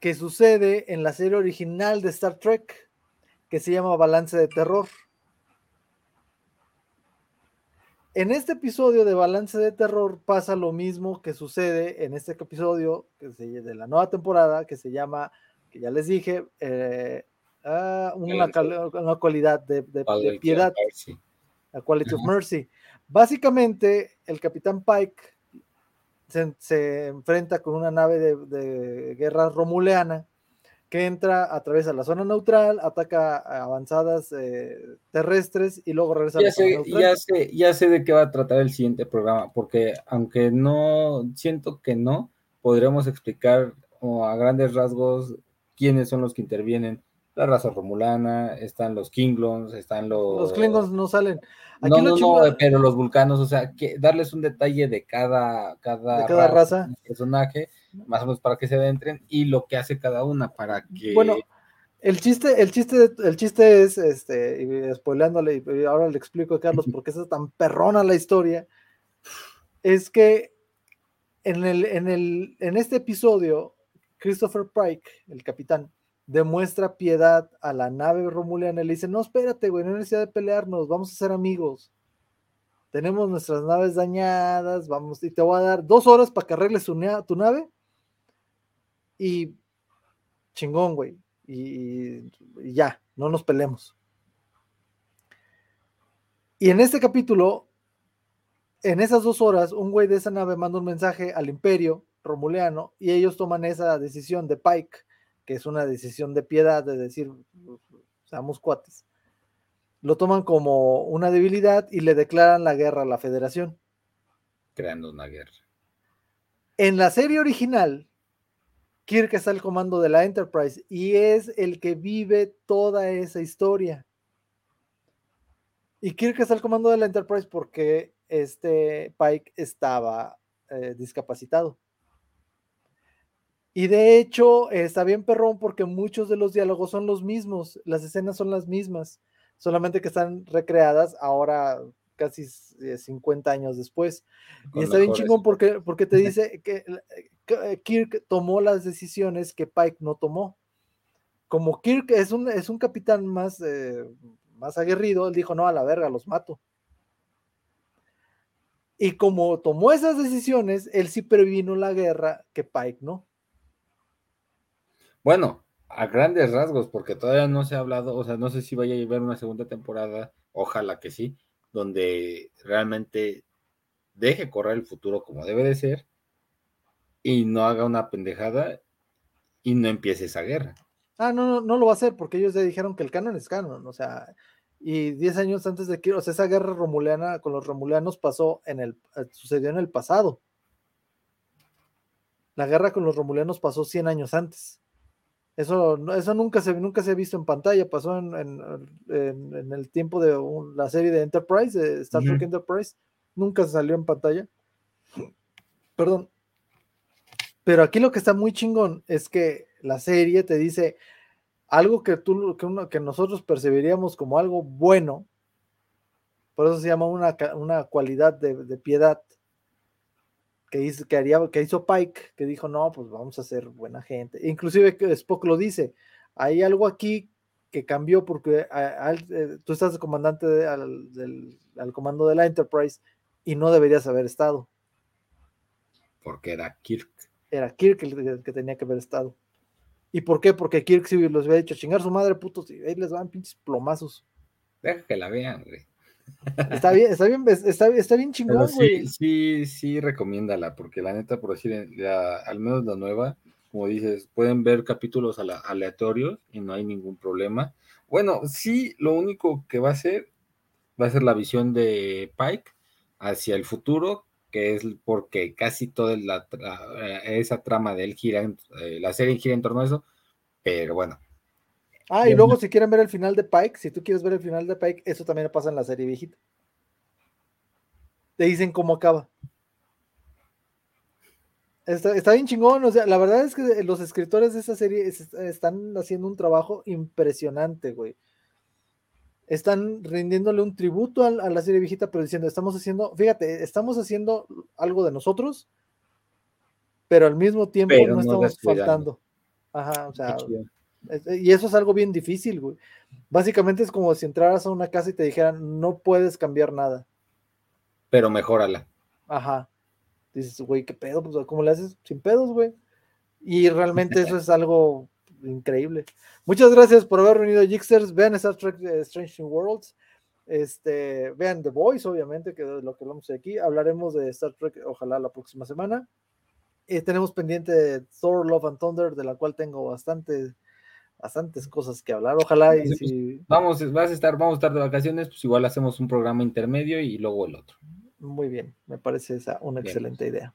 que sucede en la serie original de Star Trek que se llama Balance de Terror. En este episodio de Balance de Terror pasa lo mismo que sucede en este episodio que de la nueva temporada que se llama, que ya les dije, eh, ah, una, cualidad de, piedad, la quality of mercy. Básicamente, el capitán Pike se, enfrenta con una nave de, de guerra romuleana que entra, a través de la zona neutral, ataca avanzadas eh, terrestres y luego regresa ya a la sé, ya sé, ya sé de qué va a tratar el siguiente programa, porque aunque no, siento que no, podremos explicar a grandes rasgos quiénes son los que intervienen. La raza romulana, están los Klingons, están los... Los Klingons no salen. no, no, no, pero los vulcanos, o sea, que darles un detalle de cada, cada, cada raza, personaje más o menos para que se adentren, y lo que hace cada una para que. Bueno, el chiste, el chiste, el chiste es, este, y spoileándole, y ahora le explico a Carlos por qué es tan perrona la historia, es que en, el, en, el, en este episodio, Christopher Pike, el capitán, demuestra piedad a la nave romuliana y le dice, no, espérate, güey, no hay necesidad de pelearnos, vamos a ser amigos. tenemos nuestras naves dañadas, vamos, y te voy a dar dos horas para que arregles tu, nave. Y chingón, güey. Y, ya, no nos pelemos. Y en este capítulo, en esas dos horas, un güey de esa nave manda un mensaje al imperio romuleano y ellos toman esa decisión de Pike, que es una decisión de piedad, de decir, seamos cuates lo toman como una debilidad y le declaran la guerra a la federación. Creando una guerra. En la serie original, Kirk está al comando de la Enterprise y es el que vive toda esa historia. Y Kirk está al comando de la Enterprise porque este Pike estaba eh, discapacitado. Y de hecho está bien perrón porque muchos de los diálogos son los mismos, las escenas son las mismas solamente que están recreadas ahora casi 50 eh, años después. y está bien chingón porque, porque te dice que, eh, Kirk tomó las decisiones que Pike no tomó. Como Kirk es un, es un capitán más, eh, más aguerrido, él dijo, no, a la verga, los mato. Y como tomó esas decisiones, él sí previno la guerra que Pike no. Bueno, a grandes rasgos, porque todavía no se ha hablado, o sea, no sé si vaya a llevar una segunda temporada, ojalá que sí, donde realmente deje correr el futuro como debe de ser y no haga una pendejada y no empiece esa guerra. Ah, no, no, no lo va a hacer porque ellos ya dijeron que el canon es canon, o sea, y 10 años antes de que, o sea, esa guerra romuliana con los romulianos pasó en el, eh, sucedió en el pasado. La guerra con los romulianos pasó 100 años antes. Eso, eso nunca, se, nunca se ha visto en pantalla, pasó en, en, el tiempo de la serie de Enterprise, de Star Trek Enterprise, nunca se salió en pantalla. Perdón. Pero aquí lo que está muy chingón es que la serie te dice algo que, tú, que, uno, que nosotros percibiríamos como algo bueno, por eso se llama una, una cualidad de, de piedad, que hizo, que, haría, que hizo Pike, que dijo, no, pues vamos a ser buena gente. Inclusive Spock lo dice, hay algo aquí que cambió porque eh, tú estás comandante al, comando de la Enterprise y no deberías haber estado. Porque era Kirk. Era Kirk el, que tenía que haber estado. ¿Y por qué? Porque Kirk si los había dicho, chingar su madre, putos, y ahí les van pinches plomazos. Deja que la vean, güey. Está bien, está bien, está, bien chingón, sí, sí, sí, recomiéndala, porque la neta, por decir, al menos la nueva, como dices, pueden ver capítulos aleatorios y no hay ningún problema. Bueno, sí, lo único que va a ser, va a ser la visión de Pike hacia el futuro, que es porque casi toda la, esa trama de él gira, eh, la serie gira en torno a eso, pero bueno, Ah, y luego si quieren ver el final de Pike, si tú quieres ver el final de Pike, eso también pasa en la serie viejita. Te dicen cómo acaba. Está, bien chingón, o sea, la verdad es que los escritores de esa serie están haciendo un trabajo impresionante, güey. Están rindiéndole un tributo a, la serie viejita, pero diciendo, estamos haciendo, fíjate, estamos haciendo algo de nosotros, pero al mismo tiempo no, estamos faltando. Ajá, o sea, y eso es algo bien difícil, güey. Básicamente es como si entraras a una casa y te dijeran, no puedes cambiar nada. Pero mejórala. Ajá. Dices, güey, ¿qué pedo? Pues, ¿cómo le haces? Sin pedos, güey. Y realmente eso es algo increíble. Muchas gracias por haber venido, Jixers. Vean Star Trek eh, Strange Worlds. Este, vean The Voice, obviamente, que es lo que hablamos aquí. Hablaremos de Star Trek, ojalá la próxima semana. Eh, tenemos pendiente Thor, Love and Thunder, de la cual tengo bastante bastantes cosas que hablar. Ojalá y si... Vamos, vas a estar, vamos a estar de vacaciones, pues igual hacemos un programa intermedio y luego el otro. Muy bien, me parece esa una excelente idea.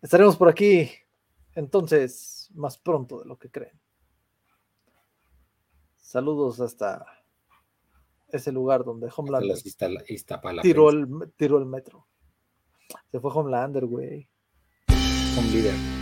Estaremos por aquí entonces más pronto de lo que creen. Saludos hasta ese lugar donde Homelander tiró el, tiró el metro. Se fue Homelander, güey. Home